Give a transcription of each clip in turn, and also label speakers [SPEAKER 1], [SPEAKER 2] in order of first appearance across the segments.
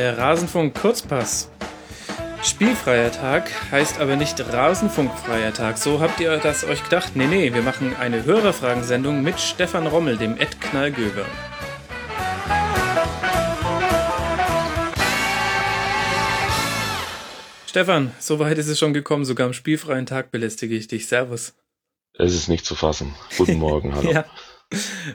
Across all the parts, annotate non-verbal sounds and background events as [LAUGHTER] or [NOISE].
[SPEAKER 1] Der Rasenfunk Kurzpass. Spielfreier Tag heißt aber nicht Rasenfunkfreier Tag. So habt ihr das euch gedacht? Nee, nee, wir machen eine Hörerfragensendung mit Stefan Rommel, dem Ed Knallgöber. Stefan, so weit ist es schon gekommen. Sogar am spielfreien Tag belästige ich dich. Servus.
[SPEAKER 2] Es ist nicht zu fassen. Guten Morgen, [LAUGHS] hallo. ja.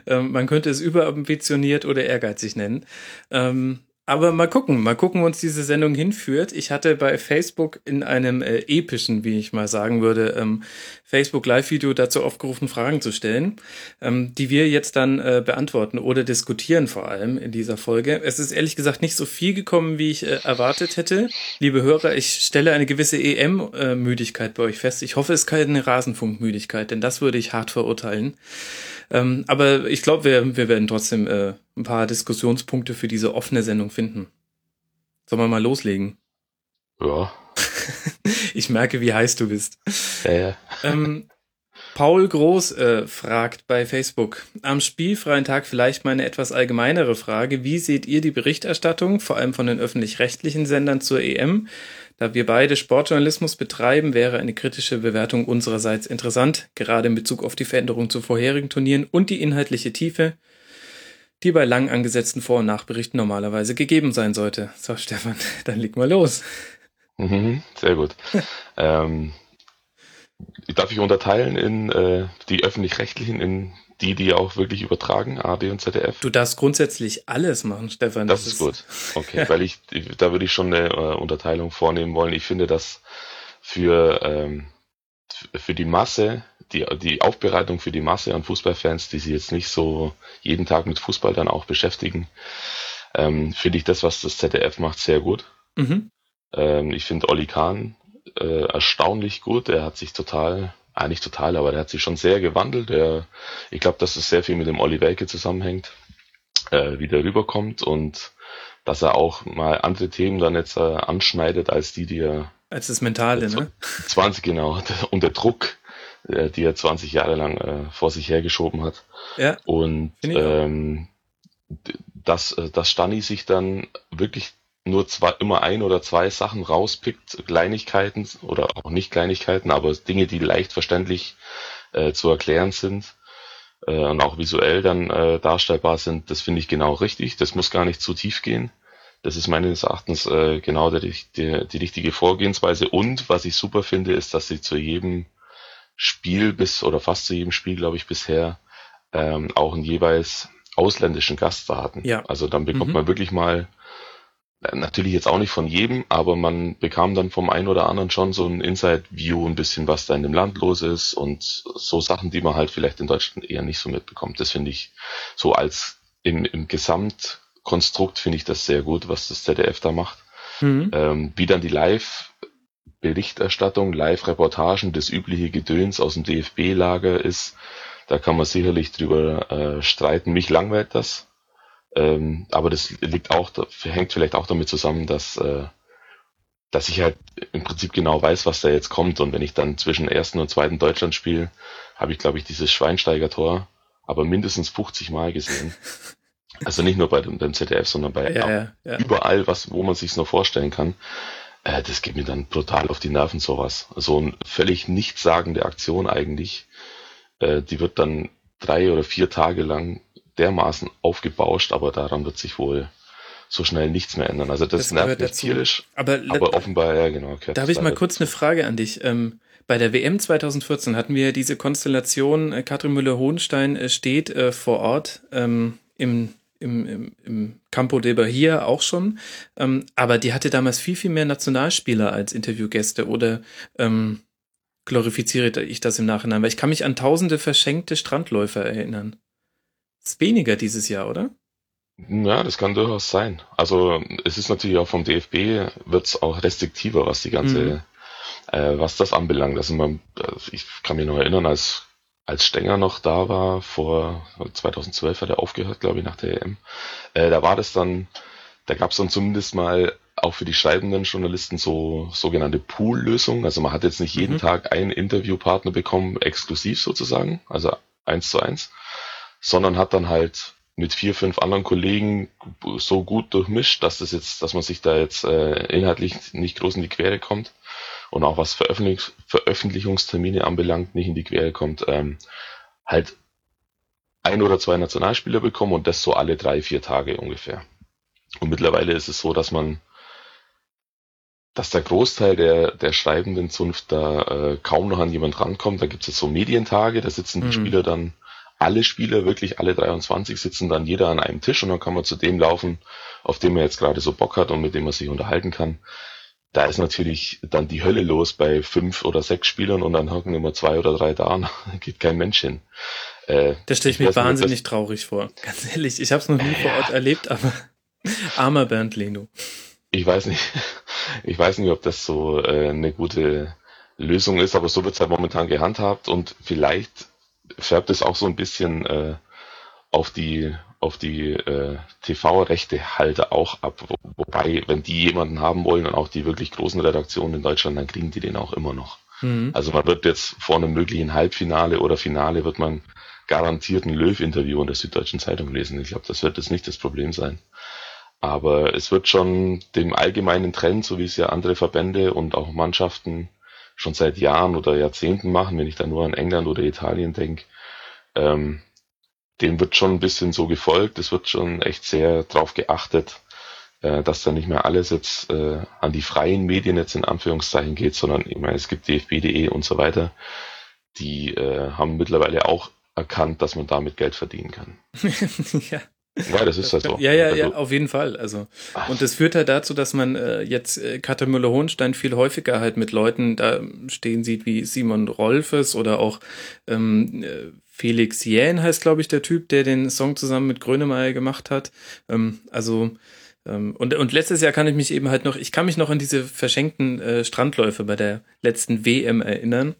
[SPEAKER 1] Ähm, man könnte es überambitioniert oder ehrgeizig nennen. Ähm, aber mal gucken, mal gucken, wo uns diese Sendung hinführt. Ich hatte bei Facebook in einem äh, epischen, wie ich mal sagen würde, ähm, Facebook Live-Video dazu aufgerufen, Fragen zu stellen, ähm, die wir jetzt dann äh, beantworten oder diskutieren vor allem in dieser Folge. Es ist ehrlich gesagt nicht so viel gekommen, wie ich äh, erwartet hätte. Liebe Hörer, ich stelle eine gewisse EM-Müdigkeit bei euch fest. Ich hoffe, es ist keine Rasenfunkmüdigkeit, denn das würde ich hart verurteilen. Ähm, aber ich glaube, wir, wir werden trotzdem äh, ein paar Diskussionspunkte für diese offene Sendung finden. Sollen wir mal loslegen?
[SPEAKER 2] Ja. [LAUGHS]
[SPEAKER 1] ich merke, wie heiß du bist.
[SPEAKER 2] Ja, ja.
[SPEAKER 1] Ähm, Paul Groß äh, fragt bei Facebook, am spielfreien Tag vielleicht mal eine etwas allgemeinere Frage. Wie seht ihr die Berichterstattung, vor allem von den öffentlich-rechtlichen Sendern zur EM? Da wir beide Sportjournalismus betreiben, wäre eine kritische Bewertung unsererseits interessant, gerade in Bezug auf die Veränderung zu vorherigen Turnieren und die inhaltliche Tiefe, die bei lang angesetzten Vor- und Nachberichten normalerweise gegeben sein sollte. So, Stefan, [LAUGHS] dann leg mal los.
[SPEAKER 2] Mhm, sehr gut. [LAUGHS] ähm, darf ich unterteilen in äh, die öffentlich-rechtlichen, in die, die auch wirklich übertragen, AD und ZDF?
[SPEAKER 1] Du darfst grundsätzlich alles machen, Stefan.
[SPEAKER 2] Das, das ist gut. Okay, [LAUGHS] weil ich, da würde ich schon eine äh, Unterteilung vornehmen wollen. Ich finde, dass für, ähm, für die Masse, die, die Aufbereitung für die Masse an Fußballfans, die sich jetzt nicht so jeden Tag mit Fußball dann auch beschäftigen, ähm, finde ich das, was das ZDF macht, sehr gut. Mhm. Ähm, ich finde Olli Kahn äh, erstaunlich gut. Er hat sich total ah, nicht total, aber der hat sich schon sehr gewandelt. Der, ich glaube, dass es sehr viel mit dem Olli Welke zusammenhängt, äh, wie der rüberkommt und dass er auch mal andere Themen dann jetzt äh, anschneidet als die, die er
[SPEAKER 1] als das Mentale, ne?
[SPEAKER 2] 20 genau [LAUGHS] und der Druck, äh, die er 20 Jahre lang äh, vor sich hergeschoben hat.
[SPEAKER 1] Ja.
[SPEAKER 2] Und ähm, dass, äh, dass Stani sich dann wirklich nur zwei, immer ein oder zwei Sachen rauspickt, Kleinigkeiten oder auch nicht Kleinigkeiten, aber Dinge, die leicht verständlich äh, zu erklären sind äh, und auch visuell dann äh, darstellbar sind, das finde ich genau richtig. Das muss gar nicht zu tief gehen. Das ist meines Erachtens äh, genau der, der, die richtige Vorgehensweise. Und was ich super finde, ist, dass sie zu jedem Spiel bis oder fast zu jedem Spiel, glaube ich, bisher ähm, auch einen jeweils ausländischen Gast da hatten.
[SPEAKER 1] Ja.
[SPEAKER 2] Also dann bekommt mhm. man wirklich mal Natürlich jetzt auch nicht von jedem, aber man bekam dann vom einen oder anderen schon so ein Inside-View, ein bisschen, was da in dem Land los ist und so Sachen, die man halt vielleicht in Deutschland eher nicht so mitbekommt. Das finde ich so als im, im Gesamtkonstrukt finde ich das sehr gut, was das ZDF da macht. Mhm. Ähm, wie dann die Live-Berichterstattung, Live-Reportagen, das übliche Gedöns aus dem DFB-Lager ist, da kann man sicherlich drüber äh, streiten. Mich langweilt das ähm, aber das liegt auch, hängt vielleicht auch damit zusammen, dass, äh, dass ich halt im Prinzip genau weiß, was da jetzt kommt. Und wenn ich dann zwischen ersten und zweiten Deutschland spiele, habe ich, glaube ich, dieses Schweinsteiger-Tor aber mindestens 50 Mal gesehen. [LAUGHS] Also nicht nur bei dem, beim ZDF, sondern bei
[SPEAKER 1] ja, ja, ja.
[SPEAKER 2] überall, was, wo man sich nur vorstellen kann. Äh, das geht mir dann brutal auf die Nerven, sowas. So eine völlig nichtssagende Aktion eigentlich. Äh, die wird dann drei oder vier Tage lang dermaßen aufgebauscht, aber daran wird sich wohl so schnell nichts mehr ändern. Also das, das nervt mich tierisch,
[SPEAKER 1] aber,
[SPEAKER 2] aber offenbar, ja genau.
[SPEAKER 1] Da habe ich mal kurz eine Frage an dich. Ähm, bei der WM 2014 hatten wir diese Konstellation, äh, Katrin Müller-Hohenstein äh, steht äh, vor Ort ähm, im, im, im, im Campo de Bahia auch schon, ähm, aber die hatte damals viel, viel mehr Nationalspieler als Interviewgäste oder ähm, glorifiziere ich das im Nachhinein, weil ich kann mich an tausende verschenkte Strandläufer erinnern. Ist weniger dieses Jahr, oder?
[SPEAKER 2] Ja, das kann durchaus sein. Also es ist natürlich auch vom DFB wird es auch restriktiver, was die ganze, mhm. äh, was das anbelangt. Also man, also ich kann mich noch erinnern, als als Stenger noch da war, vor 2012 hat er aufgehört, glaube ich, nach der EM. Äh, da war das dann, da gab es dann zumindest mal auch für die schreibenden Journalisten so sogenannte Pool-Lösungen. Also man hat jetzt nicht jeden mhm. Tag einen Interviewpartner bekommen, exklusiv sozusagen, also eins zu eins, sondern hat dann halt mit vier, fünf anderen Kollegen so gut durchmischt, dass das jetzt, dass man sich da jetzt äh, inhaltlich nicht groß in die Quere kommt und auch was Veröffentlich Veröffentlichungstermine anbelangt, nicht in die Quere kommt, ähm, halt ein oder zwei Nationalspieler bekommen und das so alle drei, vier Tage ungefähr. Und mittlerweile ist es so, dass man, dass der Großteil der, der schreibenden Zunft da äh, kaum noch an jemand rankommt. Da gibt es jetzt so Medientage, da sitzen die mhm. Spieler dann, alle Spieler, wirklich alle 23 sitzen dann jeder an einem Tisch und dann kann man zu dem laufen, auf dem man jetzt gerade so Bock hat und mit dem man sich unterhalten kann. Da ist natürlich dann die Hölle los bei fünf oder sechs Spielern und dann hocken immer zwei oder drei da und [LAUGHS] geht kein Mensch hin.
[SPEAKER 1] Äh, das stelle ich mir wahnsinnig traurig vor. Ganz ehrlich, ich habe es noch nie vor Ort erlebt, aber [LAUGHS] armer Bernd Leno.
[SPEAKER 2] Ich weiß nicht, [LAUGHS] ich weiß nicht, ob das so äh, eine gute Lösung ist, aber so wird es halt momentan gehandhabt und vielleicht färbt es auch so ein bisschen äh, auf die auf die äh, TV-Rechte-Halter auch ab. Wo, wobei, wenn die jemanden haben wollen und auch die wirklich großen Redaktionen in Deutschland, dann kriegen die den auch immer noch. Mhm. Also man wird jetzt vor einem möglichen Halbfinale oder Finale wird man garantiert ein Löw-Interview in der Süddeutschen Zeitung lesen. Ich glaube, das wird jetzt nicht das Problem sein. Aber es wird schon dem allgemeinen Trend, so wie es ja andere Verbände und auch Mannschaften schon seit Jahren oder Jahrzehnten machen, wenn ich da nur an England oder Italien denke, ähm, dem wird schon ein bisschen so gefolgt. Es wird schon echt sehr drauf geachtet, äh, dass da nicht mehr alles jetzt äh, an die freien Medien jetzt in Anführungszeichen geht, sondern ich meine, es gibt dfb.de und so weiter. Die äh, haben mittlerweile auch erkannt, dass man damit Geld verdienen kann. [LAUGHS]
[SPEAKER 1] ja. Ja, das ist das doch. Ja, ja, also, ja, auf jeden Fall. Also und das führt halt dazu, dass man äh, jetzt äh, Katja Müller-Hohenstein viel häufiger halt mit Leuten da stehen sieht wie Simon Rolfes oder auch ähm, äh, Felix Jähn heißt, glaube ich, der Typ, der den Song zusammen mit Grönemeyer gemacht hat. Ähm, also ähm, und, und letztes Jahr kann ich mich eben halt noch, ich kann mich noch an diese verschenkten äh, Strandläufe bei der letzten WM erinnern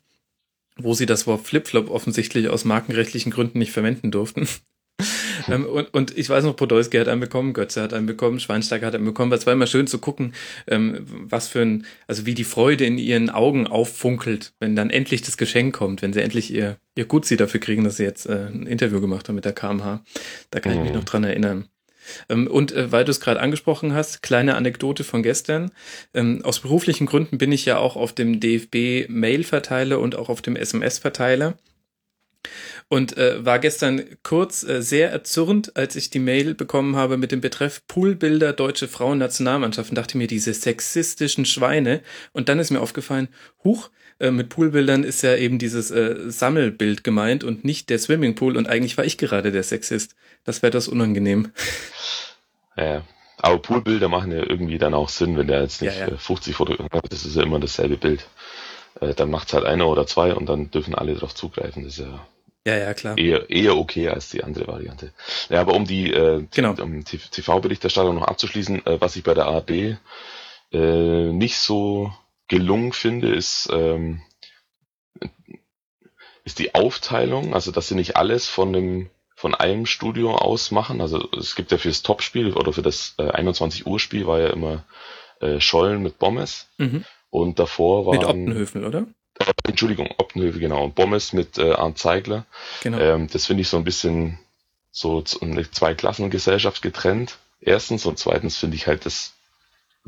[SPEAKER 1] wo sie das Wort Flipflop offensichtlich aus markenrechtlichen Gründen nicht verwenden durften. [LAUGHS] ähm, und, und ich weiß noch, Podolski hat einen bekommen, Götze hat einen bekommen, Schweinsteiger hat einen bekommen. Es war immer schön zu gucken, ähm, was für ein, also wie die Freude in ihren Augen auffunkelt, wenn dann endlich das Geschenk kommt, wenn sie endlich ihr, ihr Gutsi dafür kriegen, dass sie jetzt äh, ein Interview gemacht haben mit der KMH. Da kann ich mich mhm. noch dran erinnern. Ähm, und äh, weil du es gerade angesprochen hast, kleine Anekdote von gestern. Ähm, aus beruflichen Gründen bin ich ja auch auf dem DFB-Mail-Verteiler und auch auf dem SMS-Verteiler. Und äh, war gestern kurz äh, sehr erzürnt, als ich die Mail bekommen habe mit dem Betreff Poolbilder deutsche Frauennationalmannschaft und dachte mir, diese sexistischen Schweine. Und dann ist mir aufgefallen, huch, äh, mit Poolbildern ist ja eben dieses äh, Sammelbild gemeint und nicht der Swimmingpool. Und eigentlich war ich gerade der Sexist. Das wäre das unangenehm.
[SPEAKER 2] Ja, aber Poolbilder machen ja irgendwie dann auch Sinn, wenn der jetzt nicht ja, ja. 50 Fotografen hat. Das ist ja immer dasselbe Bild. Äh, dann macht es halt einer oder zwei und dann dürfen alle darauf zugreifen. Das ist ja
[SPEAKER 1] ja, ja, klar.
[SPEAKER 2] Eher, eher okay als die andere Variante. Ja, aber um die äh, genau. um TV-Berichterstattung noch abzuschließen, äh, was ich bei der ARD äh, nicht so gelungen finde, ist, ähm, ist die Aufteilung, also dass sie nicht alles von dem von einem Studio aus machen. Also es gibt ja fürs Topspiel oder für das äh, 21 Uhr Spiel war ja immer äh, Schollen mit Bommes mhm. und davor war
[SPEAKER 1] mit Optenhöfen, oder?
[SPEAKER 2] Äh, Entschuldigung, Optenhöfe, genau. Und Bommes mit äh, Arndt Zeigler. Genau. Ähm, das finde ich so ein bisschen so eine Zweiklassengesellschaft getrennt. Erstens und zweitens finde ich halt das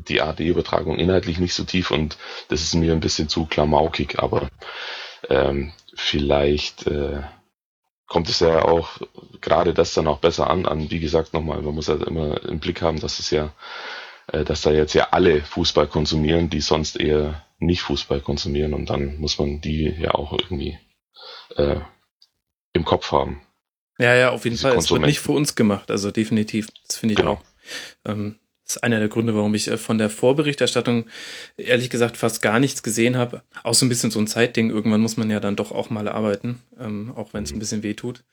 [SPEAKER 2] die AD-Übertragung inhaltlich nicht so tief und das ist mir ein bisschen zu klamaukig, aber ähm, vielleicht äh, kommt es ja auch gerade das dann auch besser an, an wie gesagt nochmal, man muss halt immer im Blick haben, dass es ja, dass da jetzt ja alle Fußball konsumieren, die sonst eher nicht Fußball konsumieren und dann muss man die ja auch irgendwie äh, im Kopf haben.
[SPEAKER 1] Ja, ja, auf jeden Fall. Es wird nicht für uns gemacht, also definitiv. Das finde ich genau. auch. Ähm, das ist einer der Gründe, warum ich äh, von der Vorberichterstattung ehrlich gesagt fast gar nichts gesehen habe. Auch so ein bisschen so ein Zeitding. Irgendwann muss man ja dann doch auch mal arbeiten, ähm, auch wenn es ein bisschen weh tut.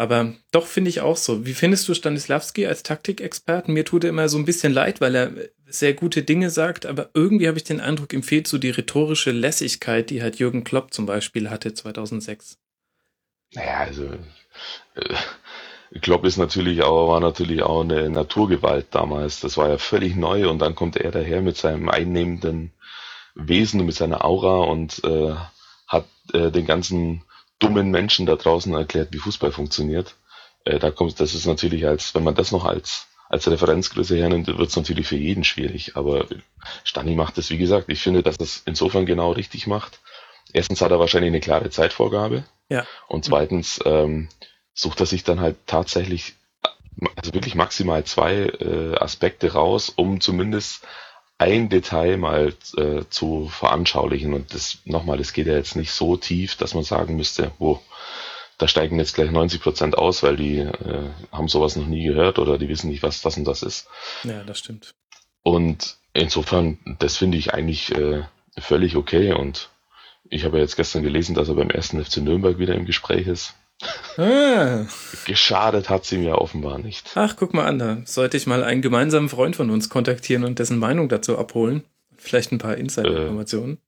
[SPEAKER 1] Aber doch finde ich auch so. Wie findest du Stanislawski als Taktikexperten? Mir tut er immer so ein bisschen leid, weil er sehr gute Dinge sagt, aber irgendwie habe ich den Eindruck, ihm fehlt so die rhetorische Lässigkeit, die halt Jürgen Klopp zum Beispiel hatte 2006.
[SPEAKER 2] Naja, also äh, Klopp ist natürlich auch, war natürlich auch eine Naturgewalt damals. Das war ja völlig neu und dann kommt er daher mit seinem einnehmenden Wesen und mit seiner Aura und äh, hat äh, den ganzen dummen Menschen da draußen erklärt, wie Fußball funktioniert. äh, da kommt, das ist natürlich als, wenn man das noch als als Referenzgröße hernimmt, wird es natürlich für jeden schwierig. Aber Stani macht es, wie gesagt, ich finde, dass es insofern genau richtig macht. Erstens hat er wahrscheinlich eine klare Zeitvorgabe.
[SPEAKER 1] Ja.
[SPEAKER 2] Und zweitens ähm, sucht er sich dann halt tatsächlich, also wirklich maximal zwei äh, Aspekte raus, um zumindest ein Detail mal äh, zu veranschaulichen. Und das nochmal, das geht ja jetzt nicht so tief, dass man sagen müsste, wo da steigen jetzt gleich 90 Prozent aus, weil die äh, haben sowas noch nie gehört oder die wissen nicht, was das und das ist.
[SPEAKER 1] Ja, das stimmt.
[SPEAKER 2] Und insofern, das finde ich eigentlich äh, völlig okay. Und ich habe ja jetzt gestern gelesen, dass er beim ersten FC Nürnberg wieder im Gespräch ist. Ah. Geschadet hat sie mir offenbar nicht.
[SPEAKER 1] Ach, guck mal an, da sollte ich mal einen gemeinsamen Freund von uns kontaktieren und dessen Meinung dazu abholen. Vielleicht ein paar Insider-Informationen.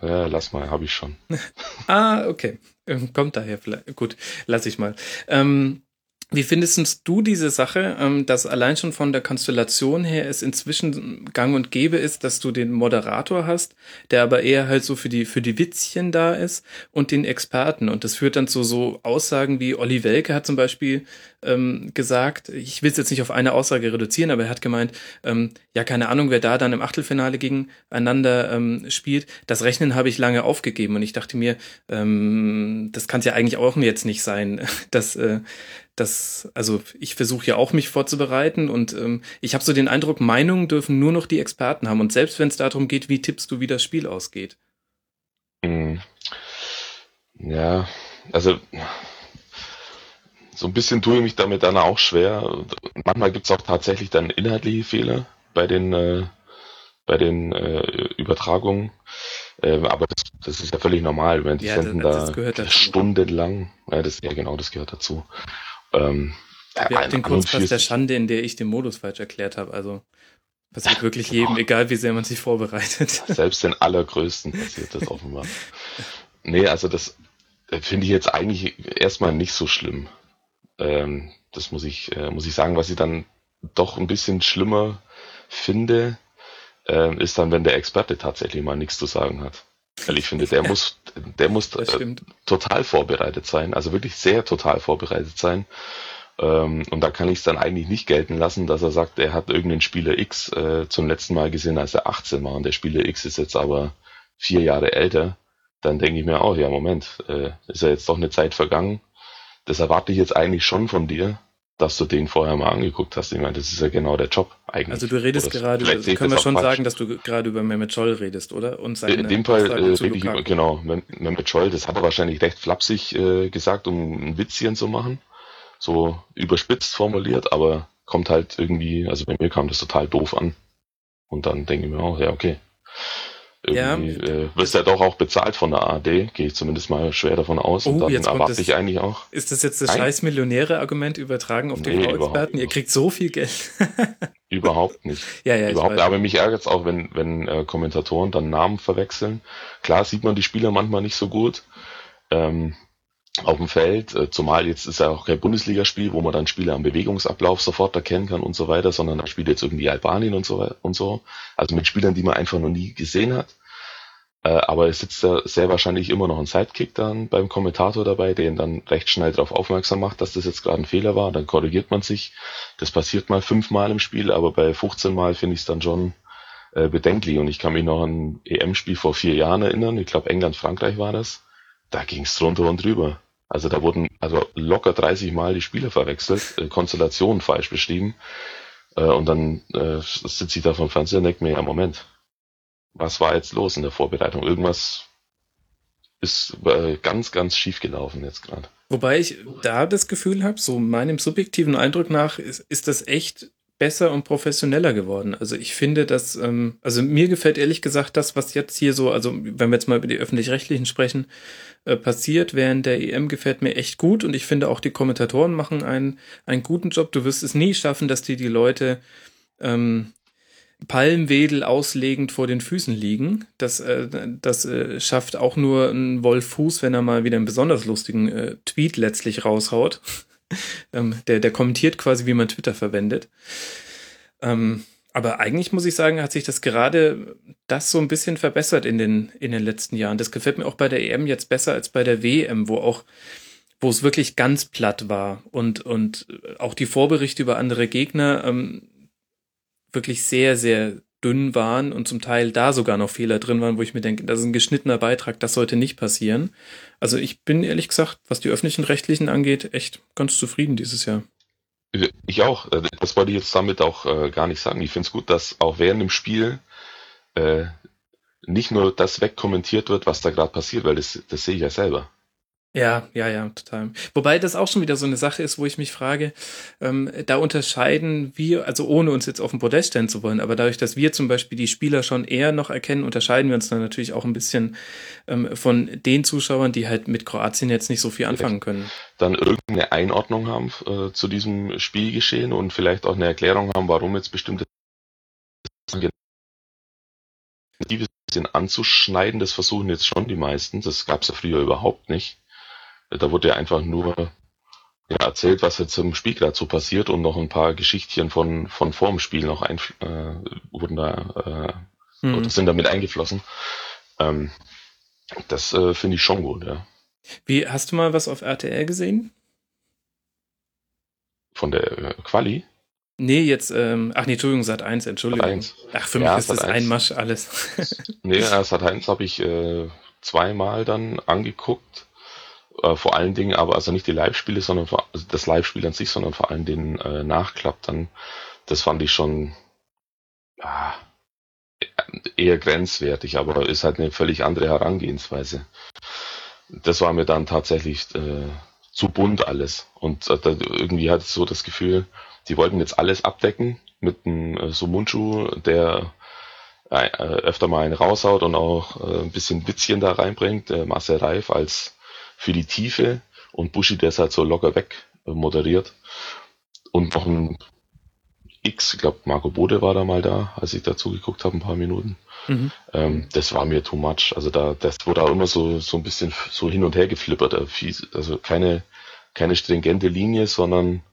[SPEAKER 2] Äh, ja, lass mal, habe ich schon. [LAUGHS]
[SPEAKER 1] ah, okay. Ähm, kommt daher vielleicht. Gut, lass ich mal. Ähm, wie findest du diese Sache, ähm, dass allein schon von der Konstellation her es inzwischen gang und gäbe ist, dass du den Moderator hast, der aber eher halt so für die, für die Witzchen da ist und den Experten. Und das führt dann zu so Aussagen wie Olli Welke hat zum Beispiel ähm, gesagt, ich will es jetzt nicht auf eine Aussage reduzieren, aber er hat gemeint, ähm, ja, keine Ahnung, wer da dann im Achtelfinale gegeneinander ähm, spielt. Das Rechnen habe ich lange aufgegeben und ich dachte mir, ähm, das kann es ja eigentlich auch jetzt nicht sein, [LAUGHS] dass, äh, das, also ich versuche ja auch mich vorzubereiten und ähm, ich habe so den Eindruck, Meinungen dürfen nur noch die Experten haben und selbst wenn es darum geht, wie tippst du, wie das Spiel ausgeht.
[SPEAKER 2] Mhm. Ja, also so ein bisschen tue ich mich damit dann auch schwer. Manchmal gibt es auch tatsächlich dann inhaltliche Fehler bei den äh, bei den äh, Übertragungen. Äh, aber das, das ist ja völlig normal, wenn die ja, senden das, das da stundenlang. Ja, das, ja, genau, das gehört dazu.
[SPEAKER 1] Ähm, Wir hatten den Kurzpass der Schande, in der ich den Modus falsch erklärt habe. Also passiert wirklich genau. jedem, egal wie sehr man sich vorbereitet. [LAUGHS]
[SPEAKER 2] Selbst den allergrößten passiert das offenbar. Nee, also das äh, finde ich jetzt eigentlich erstmal nicht so schlimm. Ähm, das muss ich, äh, muss ich sagen, was ich dann doch ein bisschen schlimmer finde, äh, ist dann, wenn der Experte tatsächlich mal nichts zu sagen hat. Weil ich finde, der muss, der muss äh, total vorbereitet sein, also wirklich sehr total vorbereitet sein. Ähm, und da kann ich es dann eigentlich nicht gelten lassen, dass er sagt, er hat irgendeinen Spieler X äh, zum letzten Mal gesehen, als er 18 war und der Spieler X ist jetzt aber vier Jahre älter. Dann denke ich mir auch, ja Moment, äh, ist ja jetzt doch eine Zeit vergangen. Das erwarte ich jetzt eigentlich schon von dir, dass du den vorher mal angeguckt hast. Ich meine, das ist ja genau der Job eigentlich.
[SPEAKER 1] Also du redest gerade, also können wir schon falsch. sagen, dass du gerade über Mehmet Scholl redest, oder?
[SPEAKER 2] Und seine In dem Fall äh, rede ich über, genau, Mehmet Scholl, das hat er wahrscheinlich recht flapsig äh, gesagt, um ein Witzchen zu machen. So überspitzt formuliert, aber kommt halt irgendwie, also bei mir kam das total doof an. Und dann denke ich mir auch, ja, okay. Irgendwie ja, äh, wirst ja doch auch bezahlt von der ARD, gehe ich zumindest mal schwer davon aus.
[SPEAKER 1] Oh, und dann erwarte ich eigentlich auch. Ist das jetzt das scheiß Millionäre-Argument übertragen auf den nee, experten Ihr kriegt so viel Geld. [LAUGHS]
[SPEAKER 2] überhaupt nicht. [LAUGHS]
[SPEAKER 1] Ja, ja,
[SPEAKER 2] überhaupt. Aber mich ärgert es auch, wenn, wenn äh, Kommentatoren dann Namen verwechseln. Klar sieht man die Spieler manchmal nicht so gut. Ähm, auf dem Feld, äh, zumal jetzt ist ja auch kein Bundesligaspiel, wo man dann Spieler am Bewegungsablauf sofort erkennen kann und so weiter, sondern da spielt jetzt irgendwie Albanien und so und so. Also mit Spielern, die man einfach noch nie gesehen hat. Äh, aber es sitzt da sehr wahrscheinlich immer noch ein Sidekick dann beim Kommentator dabei, der ihn dann recht schnell darauf aufmerksam macht, dass das jetzt gerade ein Fehler war. Dann korrigiert man sich. Das passiert mal fünfmal im Spiel, aber bei 15 Mal finde ich es dann schon äh, bedenklich. Und ich kann mich noch an ein EM-Spiel vor vier Jahren erinnern. Ich glaube England-Frankreich war das da ging es drunter und drüber. Also da wurden also locker 30 Mal die Spieler verwechselt, äh, Konstellationen falsch beschrieben. Äh, und dann äh, sitze ich da vom Fernseher und denke mir, ja Moment, was war jetzt los in der Vorbereitung? Irgendwas ist äh, ganz, ganz schief gelaufen jetzt gerade.
[SPEAKER 1] Wobei ich da das Gefühl habe, so meinem subjektiven Eindruck nach, ist, ist das echt besser und professioneller geworden. Also ich finde, dass, ähm, also mir gefällt ehrlich gesagt das, was jetzt hier so, also wenn wir jetzt mal über die öffentlich-rechtlichen sprechen, äh, passiert während der EM, gefällt mir echt gut und ich finde auch die Kommentatoren machen einen, einen guten Job. Du wirst es nie schaffen, dass die die Leute ähm, Palmwedel auslegend vor den Füßen liegen. Das, äh, das äh, schafft auch nur ein Wolf Fuß, wenn er mal wieder einen besonders lustigen äh, Tweet letztlich raushaut. Ähm, der, der kommentiert quasi, wie man Twitter verwendet. Ähm, aber eigentlich muss ich sagen, hat sich das gerade das so ein bisschen verbessert in den, in den letzten Jahren. Das gefällt mir auch bei der EM jetzt besser als bei der WM, wo auch, wo es wirklich ganz platt war und, und auch die Vorberichte über andere Gegner ähm, wirklich sehr, sehr dünn waren und zum Teil da sogar noch Fehler drin waren, wo ich mir denke, das ist ein geschnittener Beitrag, das sollte nicht passieren. Also ich bin ehrlich gesagt, was die öffentlichen Rechtlichen angeht, echt ganz zufrieden dieses Jahr.
[SPEAKER 2] Ich auch. Das wollte ich jetzt damit auch äh, gar nicht sagen. Ich finde es gut, dass auch während dem Spiel äh, nicht nur das wegkommentiert wird, was da gerade passiert, weil das, das sehe ich ja selber.
[SPEAKER 1] Ja, ja, ja, total. Wobei das auch schon wieder so eine Sache ist, wo ich mich frage, ähm, da unterscheiden wir, also ohne uns jetzt auf den Podest stellen zu wollen, aber dadurch, dass wir zum Beispiel die Spieler schon eher noch erkennen, unterscheiden wir uns dann natürlich auch ein bisschen ähm, von den Zuschauern, die halt mit Kroatien jetzt nicht so viel anfangen können.
[SPEAKER 2] Dann irgendeine Einordnung haben äh, zu diesem Spielgeschehen und vielleicht auch eine Erklärung haben, warum jetzt bestimmte die bisschen anzuschneiden, das versuchen jetzt schon die meisten. Das gab es ja früher überhaupt nicht. Da wurde ja einfach nur ja, erzählt, was jetzt im Spiel gerade so passiert und noch ein paar Geschichtchen von, von vorm Spiel noch ein, äh, wurden da äh, mhm. sind damit eingeflossen. Ähm, das äh, finde ich schon gut, ja.
[SPEAKER 1] Wie, hast du mal was auf RTL gesehen?
[SPEAKER 2] Von der äh, Quali?
[SPEAKER 1] Nee, jetzt, ähm, ach nee, Entschuldigung, Sat 1, Entschuldigung. Sat 1. Ach, für mich ja, ist Sat das 1. ein Masch alles.
[SPEAKER 2] nee, Sat 1 habe ich äh, zweimal dann angeguckt. Äh, vor allen Dingen aber also nicht die Live-Spiele, sondern vor, also das Live-Spiel an sich, sondern vor allem den äh, Nachklapp dann. Das fand ich schon ja, eher grenzwertig, aber ist halt eine völlig andere Herangehensweise. Das war mir dann tatsächlich äh, zu bunt alles. Und äh, irgendwie hatte ich so das Gefühl, die wollten jetzt alles abdecken mit einem äh, Sumunchu, der äh, öfter mal einen raushaut und auch äh, ein bisschen Witzchen da reinbringt. Äh, Marcel Reif als für die Tiefe und Bushi, der es halt so locker weg äh, moderiert. Und noch ein X, ich glaube Marco Bode war da mal da, als ich dazu geguckt habe, ein paar Minuten. Mhm. Ähm, das war mir too much. Also da, das wurde auch immer so, so ein bisschen so hin und her geflippert. Äh, also keine, keine stringente Linie, sondern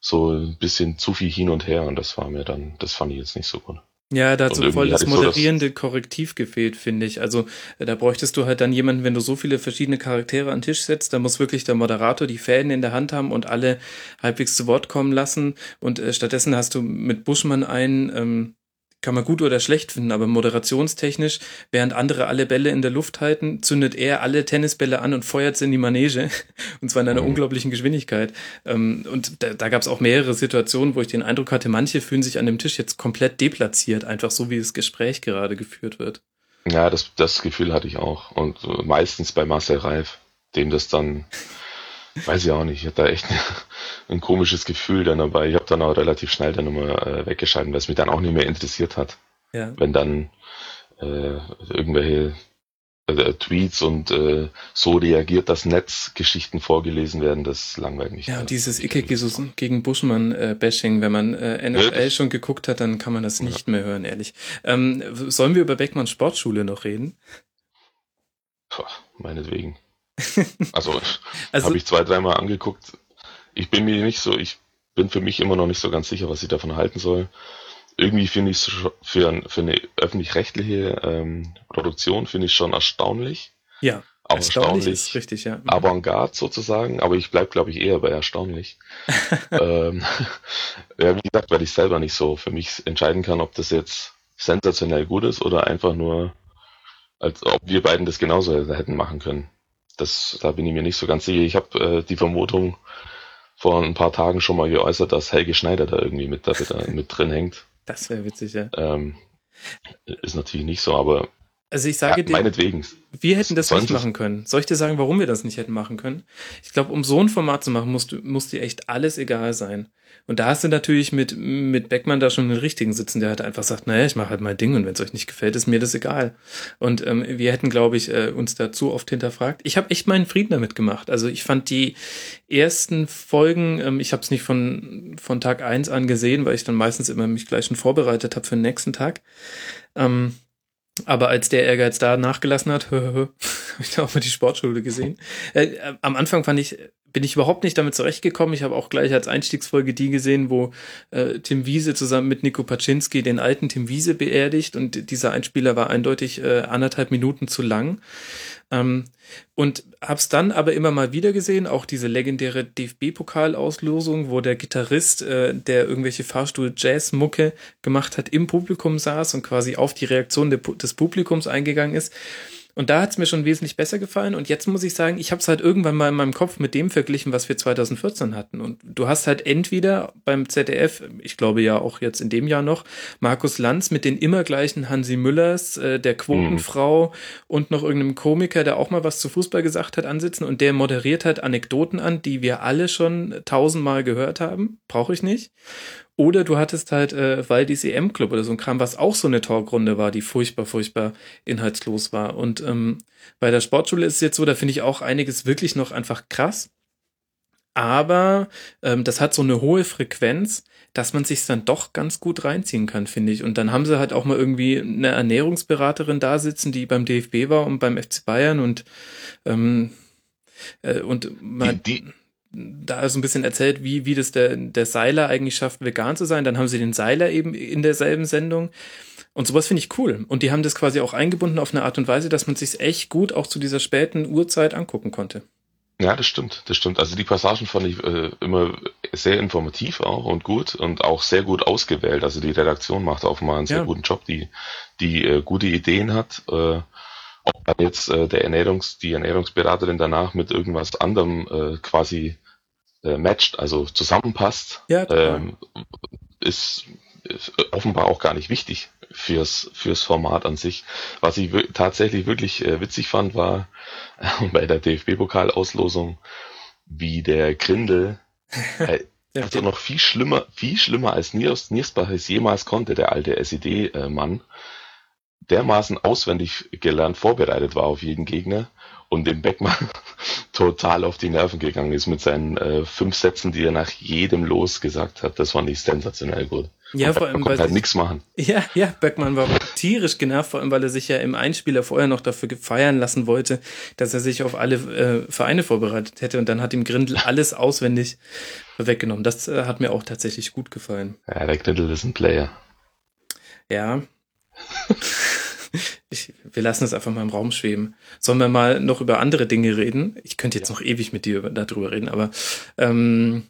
[SPEAKER 2] so ein bisschen zu viel hin und her und das war mir dann, das fand ich jetzt nicht so gut.
[SPEAKER 1] Ja, da hat so voll das moderierende so Korrektiv gefehlt, finde ich. Also äh, da bräuchtest du halt dann jemanden, wenn du so viele verschiedene Charaktere an den Tisch setzt, da muss wirklich der Moderator die Fäden in der Hand haben und alle halbwegs zu Wort kommen lassen. Und äh, stattdessen hast du mit Buschmann einen, ähm, kann man gut oder schlecht finden, aber moderationstechnisch, während andere alle Bälle in der Luft halten, zündet er alle Tennisbälle an und feuert sie in die Manege. [LAUGHS] Und zwar in einer mhm. unglaublichen Geschwindigkeit. Ähm, und da, da gab es auch mehrere Situationen, wo ich den Eindruck hatte, manche fühlen sich an dem Tisch jetzt komplett deplatziert, einfach so wie das Gespräch gerade geführt wird.
[SPEAKER 2] Ja, das, das Gefühl hatte ich auch. Und meistens bei Marcel Reif, dem das dann Weiß ich auch nicht. Ich hatte da echt [LAUGHS] ein komisches Gefühl dann dabei. Ich habe dann auch relativ schnell dann immer äh, weggeschalten, weil es mich dann auch nicht mehr interessiert hat. Ja. Wenn dann äh, irgendwelche äh, Tweets und äh, so reagiert das Netz Geschichten vorgelesen werden, das langweilig mich.
[SPEAKER 1] Ja, und dieses Icke gegen Buschmann-Bashing, wenn man äh, NFL schon geguckt hat, dann kann man das nicht ja. mehr hören, ehrlich. Ähm, sollen wir über Beckmanns Sportschule noch reden?
[SPEAKER 2] Puh, meinetwegen. Also, [LAUGHS] also habe ich zwei, dreimal angeguckt. Ich bin mir nicht so, ich bin für mich immer noch nicht so ganz sicher, was ich davon halten soll. Irgendwie finde ich es für, für eine öffentlich-rechtliche ähm, Produktion finde ich schon erstaunlich.
[SPEAKER 1] Ja.
[SPEAKER 2] Auch erstaunlich, erstaunlich
[SPEAKER 1] ist richtig, ja.
[SPEAKER 2] Avantgarde sozusagen, aber ich bleib glaube ich eher bei erstaunlich. [LAUGHS] ähm, [LAUGHS] ja, wie gesagt, weil ich selber nicht so für mich entscheiden kann, ob das jetzt sensationell gut ist oder einfach nur, als ob wir beiden das genauso hätten machen können. Das, da bin ich mir nicht so ganz sicher. Ich habe äh, die Vermutung vor ein paar Tagen schon mal geäußert, dass Helge Schneider da irgendwie mit, da, [LAUGHS] mit drin hängt.
[SPEAKER 1] Das wäre witzig, ja.
[SPEAKER 2] Ähm, ist natürlich nicht so, aber
[SPEAKER 1] also ich sage ja, dir,
[SPEAKER 2] meinetwegen.
[SPEAKER 1] wir hätten das nicht machen können. Soll ich dir sagen, warum wir das nicht hätten machen können? Ich glaube, um so ein Format zu machen, musst du, muss dir echt alles egal sein. Und da hast du natürlich mit, mit Beckmann da schon den richtigen sitzen, der halt einfach sagt, naja, ich mache halt mein Ding und wenn es euch nicht gefällt, ist mir das egal. Und ähm, wir hätten, glaube ich, äh, uns da zu oft hinterfragt. Ich habe echt meinen Frieden damit gemacht. Also ich fand die ersten Folgen, ähm, ich habe es nicht von, von Tag eins an gesehen, weil ich dann meistens immer mich gleich schon vorbereitet habe für den nächsten Tag. Ähm, aber als der Ehrgeiz da nachgelassen hat, [LAUGHS] habe ich da auch mal die Sportschule gesehen. Äh, am Anfang fand ich bin ich überhaupt nicht damit zurechtgekommen. Ich habe auch gleich als Einstiegsfolge die gesehen, wo äh, Tim Wiese zusammen mit Nico Paczynski den alten Tim Wiese beerdigt und dieser Einspieler war eindeutig äh, anderthalb Minuten zu lang. Ähm, und hab's dann aber immer mal wieder gesehen, auch diese legendäre DFB-Pokalauslosung, wo der Gitarrist, äh, der irgendwelche Fahrstuhl-Jazz-Mucke gemacht hat, im Publikum saß und quasi auf die Reaktion de des Publikums eingegangen ist. Und da hat es mir schon wesentlich besser gefallen. Und jetzt muss ich sagen, ich habe es halt irgendwann mal in meinem Kopf mit dem verglichen, was wir 2014 hatten. Und du hast halt entweder beim ZDF, ich glaube ja auch jetzt in dem Jahr noch, Markus Lanz mit den immer gleichen Hansi Müllers, äh, der Quotenfrau mhm. und noch irgendeinem Komiker, der auch mal was zu Fußball gesagt hat, ansitzen. Und der moderiert halt Anekdoten an, die wir alle schon tausendmal gehört haben. Brauche ich nicht. Oder du hattest halt äh, Waldis EM-Club oder so ein Kram, was auch so eine Talkrunde war, die furchtbar, furchtbar inhaltslos war. Und ähm, bei der Sportschule ist es jetzt so, da finde ich auch einiges wirklich noch einfach krass. Aber ähm, das hat so eine hohe Frequenz, dass man sich dann doch ganz gut reinziehen kann, finde ich. Und dann haben sie halt auch mal irgendwie eine Ernährungsberaterin da sitzen, die beim DFB war und beim FC Bayern und ähm, äh, und man, die, die da so ein bisschen erzählt, wie, wie das der, der Seiler eigentlich schafft, vegan zu sein. Dann haben sie den Seiler eben in derselben Sendung. Und sowas finde ich cool. Und die haben das quasi auch eingebunden auf eine Art und Weise, dass man sich echt gut auch zu dieser späten Uhrzeit angucken konnte.
[SPEAKER 2] Ja, das stimmt, das stimmt. Also die Passagen fand ich äh, immer sehr informativ auch und gut und auch sehr gut ausgewählt. Also die Redaktion macht auch mal einen sehr ja. guten Job, die, die äh, gute Ideen hat. Äh, ob dann jetzt äh, der Ernährungs, die Ernährungsberaterin danach mit irgendwas anderem äh, quasi äh, matcht, also zusammenpasst, ja, ähm, ist, ist offenbar auch gar nicht wichtig fürs, fürs Format an sich. Was ich tatsächlich wirklich äh, witzig fand, war äh, [LAUGHS] bei der DFB-Pokalauslosung, wie der Grindel [LAUGHS] äh, also noch viel schlimmer, viel schlimmer als Niers, Niersbach es jemals konnte, der alte SED-Mann, dermaßen auswendig gelernt vorbereitet war auf jeden Gegner und dem Beckmann [LAUGHS] total auf die Nerven gegangen ist mit seinen äh, fünf Sätzen, die er nach jedem Los gesagt hat. Das fand ich sensationell gut.
[SPEAKER 1] Ja, und vor allem, weil
[SPEAKER 2] halt nichts machen.
[SPEAKER 1] Ja, ja, Beckmann war tierisch genervt, vor allem, weil er sich ja im Einspieler vorher noch dafür feiern lassen wollte, dass er sich auf alle äh, Vereine vorbereitet hätte und dann hat ihm Grindel alles auswendig weggenommen. Das äh, hat mir auch tatsächlich gut gefallen.
[SPEAKER 2] Ja, der Grindel ist ein Player.
[SPEAKER 1] Ja. [LAUGHS] ich, wir lassen es einfach mal im Raum schweben. Sollen wir mal noch über andere Dinge reden? Ich könnte jetzt ja. noch ewig mit dir darüber reden, aber ähm,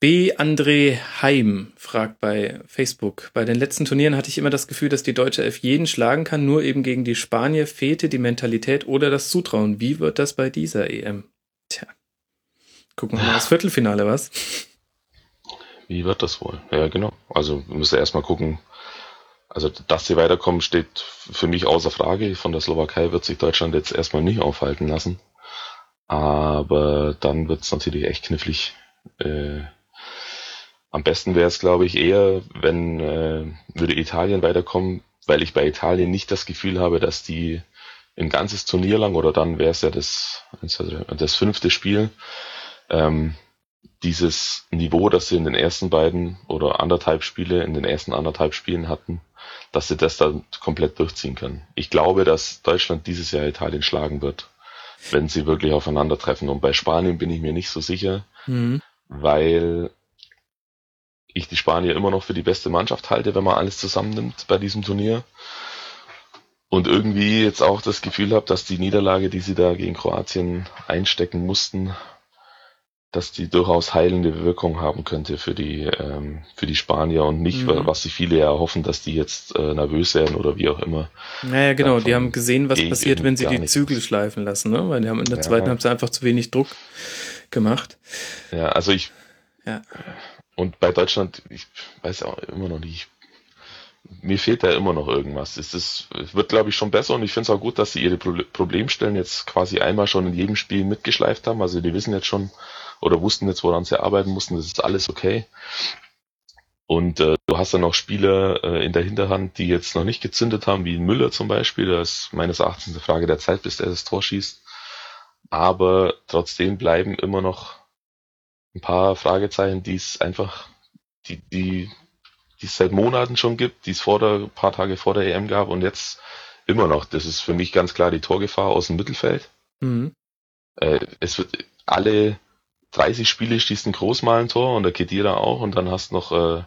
[SPEAKER 1] B. André Heim fragt bei Facebook. Bei den letzten Turnieren hatte ich immer das Gefühl, dass die deutsche Elf jeden schlagen kann, nur eben gegen die Spanier fehlte die Mentalität oder das Zutrauen. Wie wird das bei dieser EM? Tja. Gucken wir mal das Viertelfinale, was?
[SPEAKER 2] Wie wird das wohl? Ja, genau. Also wir müssen erstmal gucken, also, dass sie weiterkommen, steht für mich außer Frage. Von der Slowakei wird sich Deutschland jetzt erstmal nicht aufhalten lassen. Aber dann wird es natürlich echt knifflig. Äh, am besten wäre es, glaube ich, eher, wenn äh, würde Italien weiterkommen, weil ich bei Italien nicht das Gefühl habe, dass die ein ganzes Turnier lang oder dann wäre es ja das, das fünfte Spiel, ähm, dieses Niveau, das sie in den ersten beiden oder anderthalb Spiele, in den ersten anderthalb Spielen hatten, dass sie das dann komplett durchziehen können. Ich glaube, dass Deutschland dieses Jahr Italien schlagen wird, wenn sie wirklich aufeinandertreffen. Und bei Spanien bin ich mir nicht so sicher, mhm. weil ich die Spanier immer noch für die beste Mannschaft halte, wenn man alles zusammennimmt bei diesem Turnier. Und irgendwie jetzt auch das Gefühl habe, dass die Niederlage, die sie da gegen Kroatien einstecken mussten, dass die durchaus heilende Wirkung haben könnte für die ähm, für die Spanier und nicht, mhm. was sich viele ja hoffen, dass die jetzt äh, nervös werden oder wie auch immer.
[SPEAKER 1] Naja, genau, die haben gesehen, was passiert, wenn sie die Zügel nichts. schleifen lassen, ne? Weil die haben in der ja. zweiten Halbzeit einfach zu wenig Druck gemacht.
[SPEAKER 2] Ja, also ich ja. und bei Deutschland, ich weiß auch immer noch nicht, mir fehlt da immer noch irgendwas. Es, ist, es wird, glaube ich, schon besser und ich finde es auch gut, dass sie ihre Pro Problemstellen jetzt quasi einmal schon in jedem Spiel mitgeschleift haben. Also die wissen jetzt schon, oder wussten jetzt, woran sie arbeiten mussten, das ist alles okay. Und äh, du hast dann noch Spieler äh, in der Hinterhand, die jetzt noch nicht gezündet haben, wie Müller zum Beispiel. Das ist meines Erachtens eine Frage der Zeit, bis der das Tor schießt. Aber trotzdem bleiben immer noch ein paar Fragezeichen, die es einfach, die, die, die es seit Monaten schon gibt, die es vor der, paar Tage vor der EM gab und jetzt immer noch. Das ist für mich ganz klar die Torgefahr aus dem Mittelfeld. Mhm. Äh, es wird alle 30 Spiele schießt ein Großmal ein Tor und der Kedira auch und dann hast noch äh,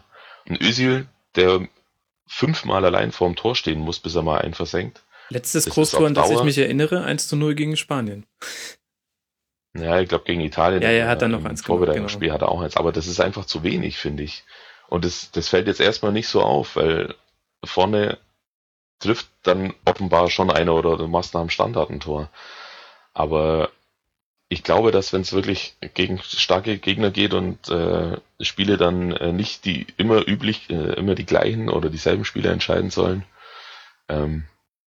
[SPEAKER 2] einen Özil, der fünfmal allein vorm Tor stehen muss, bis er mal einen versenkt.
[SPEAKER 1] Letztes Großtor, an das ich mich erinnere, 1 zu 0 gegen Spanien.
[SPEAKER 2] Ja, ich glaube gegen Italien.
[SPEAKER 1] Ja, er hat dann noch eins
[SPEAKER 2] Vorbereitungsspiel genau. hat er auch eins, aber das ist einfach zu wenig, finde ich. Und das, das fällt jetzt erstmal nicht so auf, weil vorne trifft dann offenbar schon einer oder du machst nach dem Standard ein Tor. Aber ich glaube, dass wenn es wirklich gegen starke Gegner geht und äh, Spiele dann äh, nicht die immer üblich, äh, immer die gleichen oder dieselben Spiele entscheiden sollen, ähm,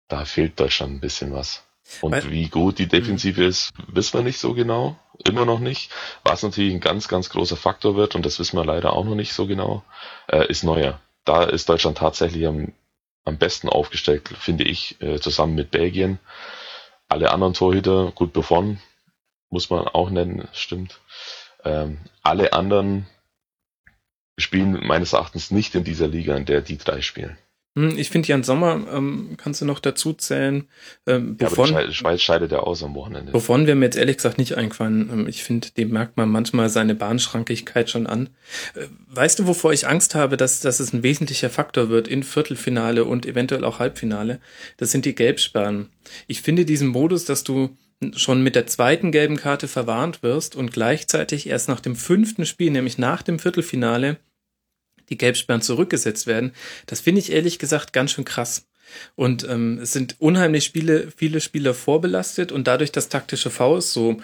[SPEAKER 2] da fehlt Deutschland ein bisschen was. Und Weil, wie gut die Defensive mh. ist, wissen wir nicht so genau. Immer noch nicht. Was natürlich ein ganz, ganz großer Faktor wird, und das wissen wir leider auch noch nicht so genau, äh, ist Neuer. Da ist Deutschland tatsächlich am, am besten aufgestellt, finde ich, äh, zusammen mit Belgien. Alle anderen Torhüter, gut Buffon, muss man auch nennen, stimmt. Ähm, alle anderen spielen meines Erachtens nicht in dieser Liga, in der die drei spielen.
[SPEAKER 1] Hm, ich finde Jan Sommer ähm, kannst du noch dazu zählen. Ähm,
[SPEAKER 2] bevon, ja, aber Schweiz scheidet ja aus am Wochenende.
[SPEAKER 1] Wovon wäre mir jetzt ehrlich gesagt nicht eingefallen. Ähm, ich finde, dem merkt man manchmal seine Bahnschrankigkeit schon an. Äh, weißt du, wovor ich Angst habe, dass, dass es ein wesentlicher Faktor wird in Viertelfinale und eventuell auch Halbfinale? Das sind die Gelbsperren. Ich finde diesen Modus, dass du schon mit der zweiten gelben Karte verwarnt wirst und gleichzeitig erst nach dem fünften Spiel, nämlich nach dem Viertelfinale, die Gelbsperren zurückgesetzt werden. Das finde ich ehrlich gesagt ganz schön krass. Und ähm, es sind unheimlich Spiele, viele Spieler vorbelastet und dadurch, dass taktische Fouls so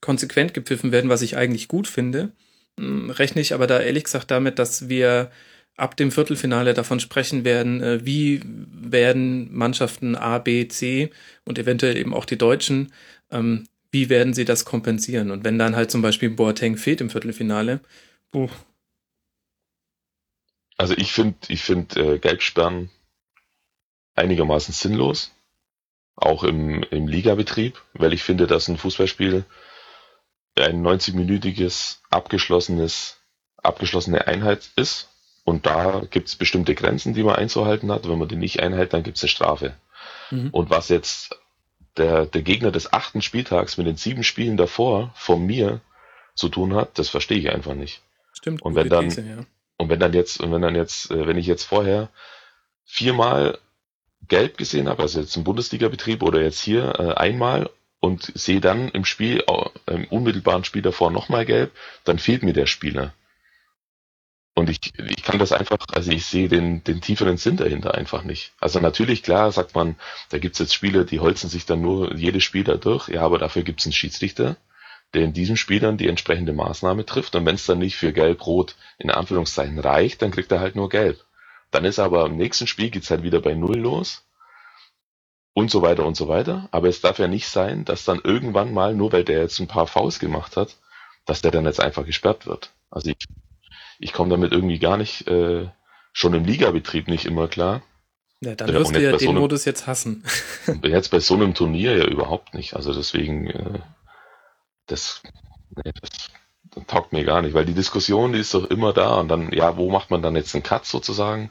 [SPEAKER 1] konsequent gepfiffen werden, was ich eigentlich gut finde, hm, rechne ich aber da ehrlich gesagt damit, dass wir ab dem Viertelfinale davon sprechen werden, äh, wie werden Mannschaften A, B, C und eventuell eben auch die Deutschen, ähm, wie werden sie das kompensieren? Und wenn dann halt zum Beispiel Boateng fehlt im Viertelfinale, puh,
[SPEAKER 2] also ich finde, ich finde äh, Gelbsperren einigermaßen sinnlos, auch im, im Ligabetrieb, weil ich finde, dass ein Fußballspiel ein 90-minütiges abgeschlossenes, abgeschlossene Einheit ist. Und da gibt es bestimmte Grenzen, die man einzuhalten hat. Wenn man die nicht einhält, dann gibt es eine Strafe. Mhm. Und was jetzt der, der Gegner des achten Spieltags mit den sieben Spielen davor von mir zu tun hat, das verstehe ich einfach nicht.
[SPEAKER 1] Stimmt.
[SPEAKER 2] Und wenn dann, These, ja. Und wenn dann jetzt, und wenn dann jetzt, äh, wenn ich jetzt vorher viermal gelb gesehen habe, also jetzt im Bundesliga-Betrieb oder jetzt hier äh, einmal und sehe dann im Spiel, im unmittelbaren Spiel davor nochmal gelb, dann fehlt mir der Spieler. Und ich, ich kann das einfach, also ich sehe den, den tieferen Sinn dahinter einfach nicht. Also natürlich, klar, sagt man, da gibt's jetzt Spieler, die holzen sich dann nur jedes Spiel da durch, ja, aber dafür gibt's einen Schiedsrichter, der in diesem Spiel dann die entsprechende Maßnahme trifft. Und wenn es dann nicht für Gelb-Rot in Anführungszeichen reicht, dann kriegt er halt nur Gelb. Dann ist aber im nächsten Spiel geht's halt wieder bei Null los und so weiter und so weiter. Aber es darf ja nicht sein, dass dann irgendwann mal, nur weil der jetzt ein paar Faust gemacht hat, dass der dann jetzt einfach gesperrt wird. Also ich, ich komme damit irgendwie gar nicht, äh, schon im Ligabetrieb nicht immer klar.
[SPEAKER 1] Ja, dann wirst du ja den so einem, Modus jetzt hassen. [LAUGHS]
[SPEAKER 2] Jetzt bei so einem Turnier ja überhaupt nicht. Also deswegen, äh, das, nee, das, das taugt mir gar nicht, weil die Diskussion, die ist doch immer da und dann, ja, wo macht man dann jetzt einen Cut sozusagen?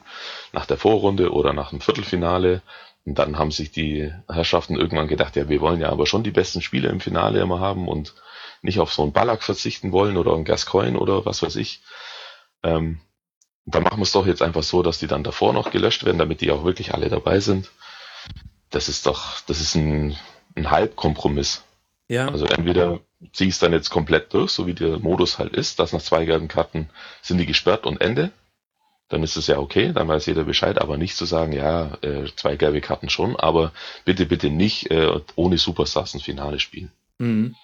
[SPEAKER 2] Nach der Vorrunde oder nach dem Viertelfinale? Und dann haben sich die Herrschaften irgendwann gedacht, ja, wir wollen ja aber schon die besten Spiele im Finale immer haben und nicht auf so einen Ballack verzichten wollen oder einen Gascoigne oder was weiß ich. Ähm, dann machen wir es doch jetzt einfach so, dass die dann davor noch gelöscht werden, damit die auch wirklich alle dabei sind. Das ist doch, das ist ein, ein Halbkompromiss. Ja. Also entweder ziehe ich es dann jetzt komplett durch, so wie der Modus halt ist, dass nach zwei gelben Karten sind die gesperrt und Ende. Dann ist es ja okay, dann weiß jeder Bescheid, aber nicht zu sagen, ja, äh, zwei gelbe Karten schon, aber bitte, bitte nicht äh, ohne Superstars ein Finale spielen.
[SPEAKER 1] Mhm.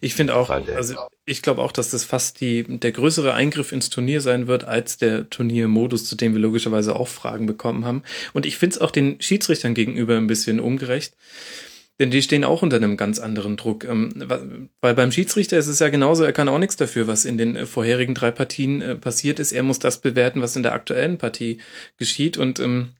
[SPEAKER 1] Ich finde auch, also ich glaube auch, dass das fast die, der größere Eingriff ins Turnier sein wird, als der Turniermodus, zu dem wir logischerweise auch Fragen bekommen haben. Und ich finde es auch den Schiedsrichtern gegenüber ein bisschen ungerecht. Denn die stehen auch unter einem ganz anderen Druck. Ähm, weil beim Schiedsrichter ist es ja genauso, er kann auch nichts dafür, was in den äh, vorherigen drei Partien äh, passiert ist. Er muss das bewerten, was in der aktuellen Partie geschieht. Und ähm,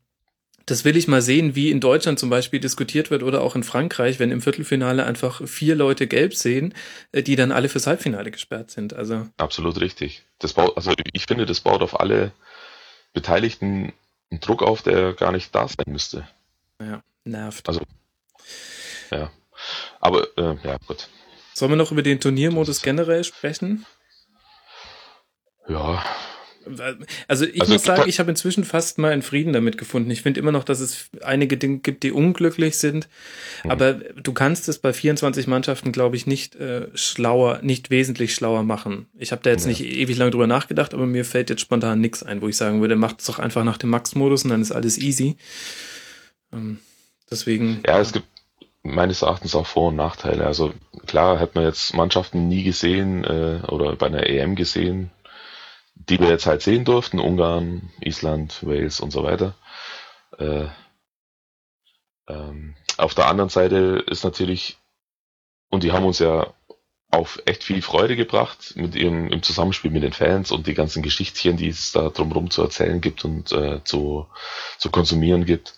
[SPEAKER 1] das will ich mal sehen, wie in Deutschland zum Beispiel diskutiert wird oder auch in Frankreich, wenn im Viertelfinale einfach vier Leute gelb sehen, äh, die dann alle fürs Halbfinale gesperrt sind. Also
[SPEAKER 2] absolut richtig. Das baut, also ich finde, das baut auf alle Beteiligten einen Druck auf, der gar nicht da sein müsste.
[SPEAKER 1] Ja, nervt.
[SPEAKER 2] Also ja. Aber äh, ja, gut.
[SPEAKER 1] Sollen wir noch über den Turniermodus generell sprechen?
[SPEAKER 2] Ja,
[SPEAKER 1] also ich also, muss sagen, ich habe inzwischen fast mal einen Frieden damit gefunden. Ich finde immer noch, dass es einige Dinge gibt, die unglücklich sind. Mhm. Aber du kannst es bei 24 Mannschaften, glaube ich, nicht äh, schlauer, nicht wesentlich schlauer machen. Ich habe da jetzt ja. nicht ewig lang drüber nachgedacht, aber mir fällt jetzt spontan nichts ein, wo ich sagen würde, macht es doch einfach nach dem Max-Modus und dann ist alles easy. Ähm, deswegen.
[SPEAKER 2] Ja, es gibt meines Erachtens auch Vor- und Nachteile. Also klar, hat man jetzt Mannschaften nie gesehen äh, oder bei einer EM gesehen, die wir jetzt halt sehen durften, Ungarn, Island, Wales und so weiter. Äh, ähm, auf der anderen Seite ist natürlich, und die haben uns ja auf echt viel Freude gebracht mit ihrem im Zusammenspiel mit den Fans und die ganzen Geschichtchen, die es da drumherum zu erzählen gibt und äh, zu, zu konsumieren gibt.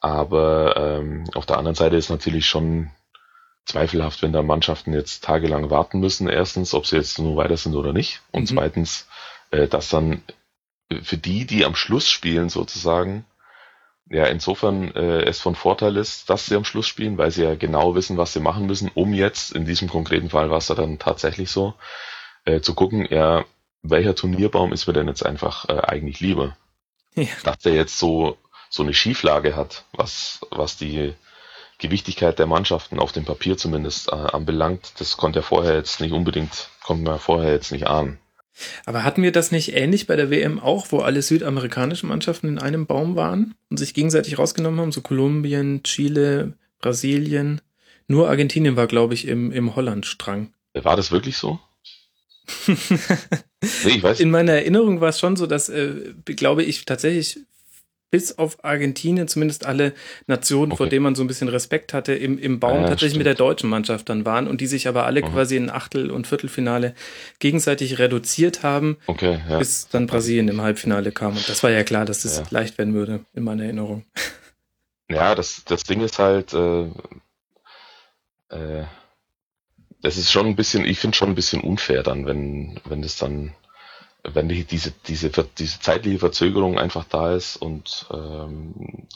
[SPEAKER 2] Aber ähm, auf der anderen Seite ist natürlich schon zweifelhaft, wenn da Mannschaften jetzt tagelang warten müssen. Erstens, ob sie jetzt nur weiter sind oder nicht. Und mhm. zweitens, dass dann für die, die am Schluss spielen sozusagen, ja insofern äh, es von Vorteil ist, dass sie am Schluss spielen, weil sie ja genau wissen, was sie machen müssen, um jetzt, in diesem konkreten Fall war es ja dann tatsächlich so, äh, zu gucken, ja, welcher Turnierbaum ist mir denn jetzt einfach äh, eigentlich lieber? Ja. Dass der jetzt so, so eine Schieflage hat, was, was die Gewichtigkeit der Mannschaften auf dem Papier zumindest äh, anbelangt, das konnte er vorher jetzt nicht unbedingt, konnte man vorher jetzt nicht ahnen.
[SPEAKER 1] Aber hatten wir das nicht ähnlich bei der WM auch, wo alle südamerikanischen Mannschaften in einem Baum waren und sich gegenseitig rausgenommen haben? So Kolumbien, Chile, Brasilien. Nur Argentinien war, glaube ich, im, im Holland-Strang.
[SPEAKER 2] War das wirklich so? [LAUGHS]
[SPEAKER 1] nee, ich weiß. In meiner Erinnerung war es schon so, dass, äh, glaube ich, tatsächlich bis auf Argentinien zumindest alle Nationen, okay. vor denen man so ein bisschen Respekt hatte, im, im Baum ja, tatsächlich stimmt. mit der deutschen Mannschaft dann waren und die sich aber alle mhm. quasi in Achtel- und Viertelfinale gegenseitig reduziert haben,
[SPEAKER 2] okay, ja.
[SPEAKER 1] bis dann Brasilien im Halbfinale kam. Und das war ja klar, dass das ja. leicht werden würde, in meiner Erinnerung.
[SPEAKER 2] Ja, das, das Ding ist halt, äh, äh, das ist schon ein bisschen, ich finde schon ein bisschen unfair dann, wenn, wenn das dann wenn die, diese, diese, diese zeitliche Verzögerung einfach da ist und ähm,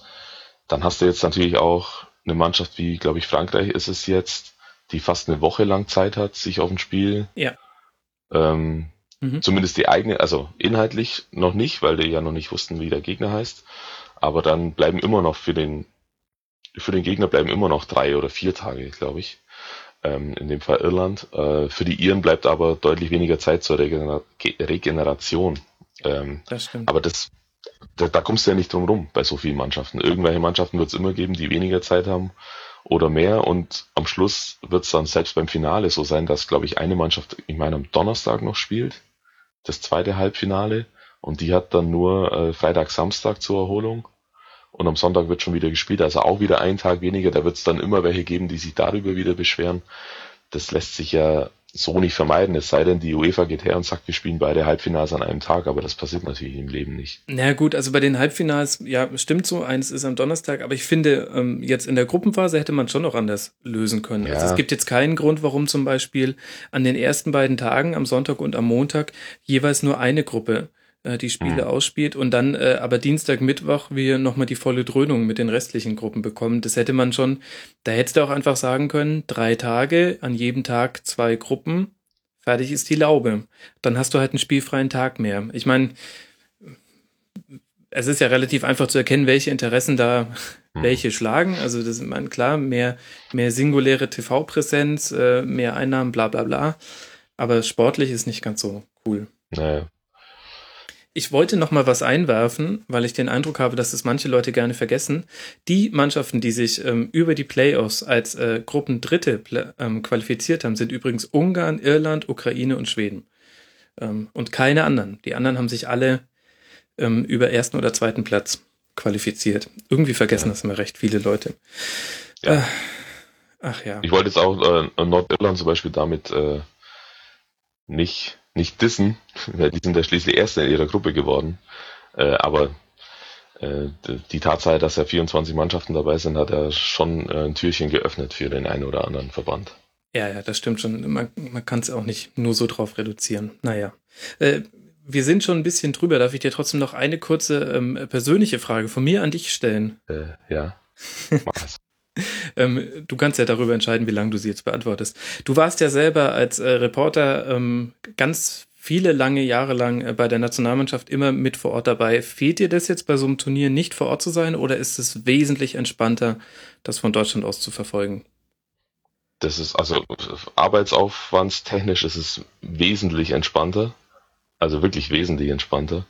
[SPEAKER 2] dann hast du jetzt natürlich auch eine Mannschaft wie, glaube ich, Frankreich ist es jetzt, die fast eine Woche lang Zeit hat, sich auf ein Spiel.
[SPEAKER 1] Ja.
[SPEAKER 2] Ähm, mhm. Zumindest die eigene, also inhaltlich noch nicht, weil die ja noch nicht wussten, wie der Gegner heißt. Aber dann bleiben immer noch für den, für den Gegner bleiben immer noch drei oder vier Tage, glaube ich ähm, in dem Fall Irland. Äh, für die Iren bleibt aber deutlich weniger Zeit zur Regener Regeneration. Ähm,
[SPEAKER 1] das stimmt.
[SPEAKER 2] Aber das, da, da kommst du ja nicht drum rum bei so vielen Mannschaften. Irgendwelche Mannschaften wird es immer geben, die weniger Zeit haben oder mehr und am Schluss wird es dann selbst beim Finale so sein, dass, glaube ich, eine Mannschaft, ich meine, am Donnerstag noch spielt, das zweite Halbfinale und die hat dann nur äh, Freitag, Samstag zur Erholung und am Sonntag wird schon wieder gespielt, also auch wieder ein Tag weniger. Da wird es dann immer welche geben, die sich darüber wieder beschweren. Das lässt sich ja so nicht vermeiden, es sei denn, die UEFA geht her und sagt, wir spielen beide Halbfinals an einem Tag, aber das passiert natürlich im Leben nicht.
[SPEAKER 1] Na gut, also bei den Halbfinals, ja, stimmt so, eins ist am Donnerstag, aber ich finde, ähm, jetzt in der Gruppenphase hätte man schon noch anders lösen können. Ja. Also es gibt jetzt keinen Grund, warum zum Beispiel an den ersten beiden Tagen, am Sonntag und am Montag, jeweils nur eine Gruppe äh, die Spiele mhm. ausspielt und dann äh, aber Dienstag, Mittwoch wir nochmal die volle Dröhnung mit den restlichen Gruppen bekommen. Das hätte man schon, da hättest du auch einfach sagen können, drei Tage, an jedem Tag zwei Gruppen, fertig ist die Laube. Dann hast du halt einen spielfreien Tag mehr. Ich meine, es ist ja relativ einfach zu erkennen, welche Interessen da mhm. welche schlagen. Also das ist man klar, mehr, mehr singuläre TV-Präsenz, äh, mehr Einnahmen, bla bla bla. Aber sportlich ist nicht ganz so cool.
[SPEAKER 2] Naja.
[SPEAKER 1] Ich wollte noch mal was einwerfen, weil ich den Eindruck habe, dass es manche Leute gerne vergessen. Die Mannschaften, die sich ähm, über die Playoffs als äh, Gruppendritte ähm, qualifiziert haben, sind übrigens Ungarn, Irland, Ukraine und Schweden. Ähm, und keine anderen. Die anderen haben sich alle ähm, über ersten oder zweiten Platz qualifiziert. Irgendwie vergessen ja. das immer recht viele Leute.
[SPEAKER 2] Ja. Äh, ach ja. Ich wollte jetzt auch äh, Nordirland zum Beispiel damit äh, nicht nicht dissen, [LAUGHS] weil die sind ja schließlich Erste in ihrer Gruppe geworden. Äh, aber äh, die Tatsache, dass ja 24 Mannschaften dabei sind, hat ja schon äh, ein Türchen geöffnet für den einen oder anderen Verband.
[SPEAKER 1] Ja, ja, das stimmt schon. Man, man kann es auch nicht nur so drauf reduzieren. Naja. Äh, wir sind schon ein bisschen drüber. Darf ich dir trotzdem noch eine kurze ähm, persönliche Frage von mir an dich stellen?
[SPEAKER 2] Äh, ja. [LAUGHS]
[SPEAKER 1] Mach es. Ähm, du kannst ja darüber entscheiden, wie lange du sie jetzt beantwortest. Du warst ja selber als äh, Reporter ähm, ganz viele lange Jahre lang äh, bei der Nationalmannschaft immer mit vor Ort dabei. Fehlt dir das jetzt bei so einem Turnier nicht vor Ort zu sein oder ist es wesentlich entspannter, das von Deutschland aus zu verfolgen?
[SPEAKER 2] Das ist also arbeitsaufwandstechnisch ist es wesentlich entspannter. Also wirklich wesentlich entspannter,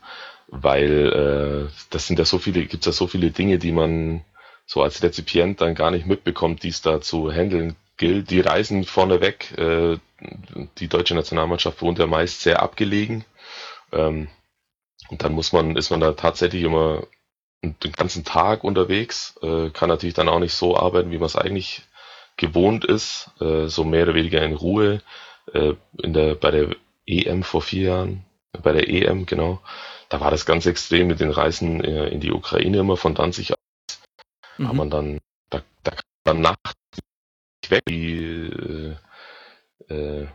[SPEAKER 2] weil äh, das sind ja so viele, gibt es ja so viele Dinge, die man so als Rezipient dann gar nicht mitbekommt, die es da zu handeln gilt. Die Reisen vorneweg, äh, die deutsche Nationalmannschaft wohnt ja meist sehr abgelegen. Ähm, und dann muss man, ist man da tatsächlich immer den ganzen Tag unterwegs, äh, kann natürlich dann auch nicht so arbeiten, wie man es eigentlich gewohnt ist, äh, so mehr oder weniger in Ruhe. Äh, in der, bei der EM vor vier Jahren, bei der EM, genau, da war das ganz extrem mit den Reisen äh, in die Ukraine immer von Danzig Mhm. Aber dann, da, da kam dann Nacht weg, die, äh, äh,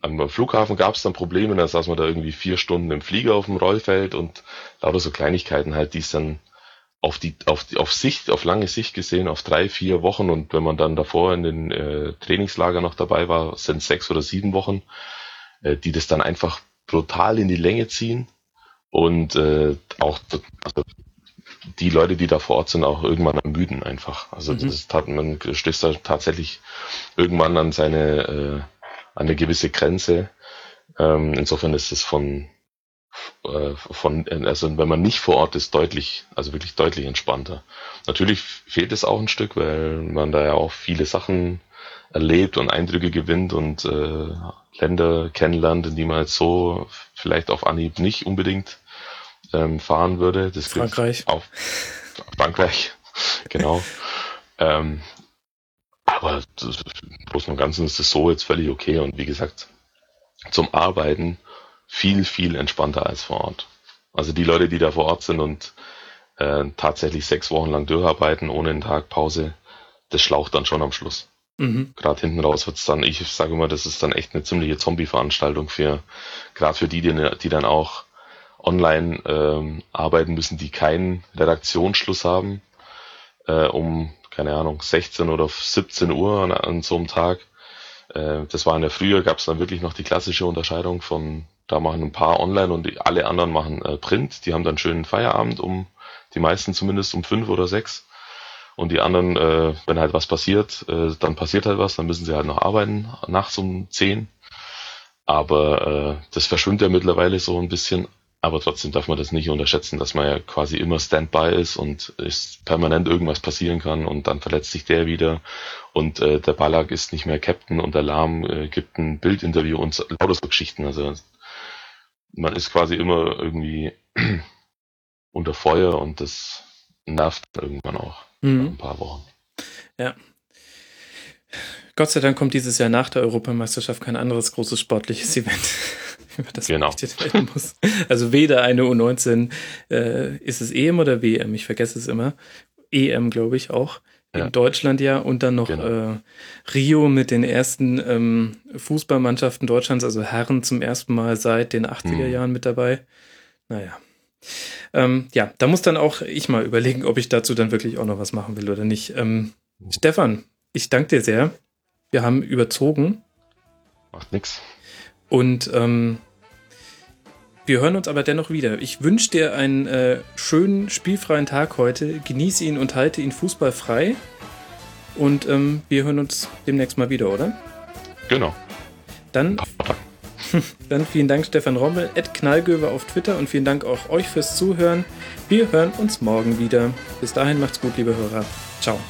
[SPEAKER 2] am Flughafen gab es dann Probleme, dann saß man da irgendwie vier Stunden im Flieger auf dem Rollfeld und lauter so Kleinigkeiten halt, die es dann auf die, auf die, auf Sicht, auf lange Sicht gesehen, auf drei, vier Wochen und wenn man dann davor in den äh, Trainingslager noch dabei war, sind sechs oder sieben Wochen, äh, die das dann einfach brutal in die Länge ziehen und äh, auch also die Leute, die da vor Ort sind, auch irgendwann ermüden einfach. Also mhm. das tat, man stößt da tatsächlich irgendwann an seine äh, an eine gewisse Grenze. Ähm, insofern ist es von äh, von also wenn man nicht vor Ort ist, deutlich, also wirklich deutlich entspannter. Natürlich fehlt es auch ein Stück, weil man da ja auch viele Sachen erlebt und Eindrücke gewinnt und äh, Länder kennenlernt, in die man jetzt so vielleicht auf Anhieb nicht unbedingt ähm, fahren würde. Das
[SPEAKER 1] Frankreich.
[SPEAKER 2] Auch Frankreich, genau. [LAUGHS] ähm, aber das, im Großen und Ganzen ist das so jetzt völlig okay und wie gesagt, zum Arbeiten viel, viel entspannter als vor Ort. Also die Leute, die da vor Ort sind und äh, tatsächlich sechs Wochen lang durcharbeiten ohne einen Tag Pause, das schlaucht dann schon am Schluss. Mhm. Gerade hinten raus wird's dann, ich sage immer, das ist dann echt eine ziemliche Zombie-Veranstaltung für, gerade für die, die, die dann auch online ähm, arbeiten müssen, die keinen Redaktionsschluss haben, äh, um, keine Ahnung, 16 oder 17 Uhr an, an so einem Tag. Äh, das war in der Früher, gab es dann wirklich noch die klassische Unterscheidung von, da machen ein paar online und die, alle anderen machen äh, Print. Die haben dann schönen Feierabend um, die meisten zumindest um fünf oder sechs. Und die anderen, äh, wenn halt was passiert, äh, dann passiert halt was, dann müssen sie halt noch arbeiten, nachts um zehn. Aber äh, das verschwimmt ja mittlerweile so ein bisschen aber trotzdem darf man das nicht unterschätzen, dass man ja quasi immer Standby ist und ist permanent irgendwas passieren kann und dann verletzt sich der wieder und äh, der Ballack ist nicht mehr Captain und der Lahm äh, gibt ein Bildinterview und lauter so Geschichten. Also man ist quasi immer irgendwie [CLEARS THROAT] unter Feuer und das nervt irgendwann auch mhm. ein paar Wochen.
[SPEAKER 1] Ja. Gott sei Dank kommt dieses Jahr nach der Europameisterschaft kein anderes großes sportliches Event [LAUGHS] über das genau. werden muss. Also weder eine U19, äh, ist es EM oder WM? Ich vergesse es immer. EM, glaube ich, auch. Ja. In Deutschland ja. Und dann noch genau. äh, Rio mit den ersten ähm, Fußballmannschaften Deutschlands, also Herren zum ersten Mal seit den 80er mhm. Jahren mit dabei. Naja. Ähm, ja, da muss dann auch ich mal überlegen, ob ich dazu dann wirklich auch noch was machen will oder nicht. Ähm, mhm. Stefan, ich danke dir sehr. Wir haben überzogen.
[SPEAKER 2] Macht nix.
[SPEAKER 1] Und ähm, wir hören uns aber dennoch wieder. Ich wünsche dir einen äh, schönen, spielfreien Tag heute. Genieße ihn und halte ihn fußballfrei. Und ähm, wir hören uns demnächst mal wieder, oder?
[SPEAKER 2] Genau.
[SPEAKER 1] Dann, [LAUGHS] dann vielen Dank, Stefan Rommel, Ed Knallgöwe auf Twitter und vielen Dank auch euch fürs Zuhören. Wir hören uns morgen wieder. Bis dahin macht's gut, liebe Hörer. Ciao.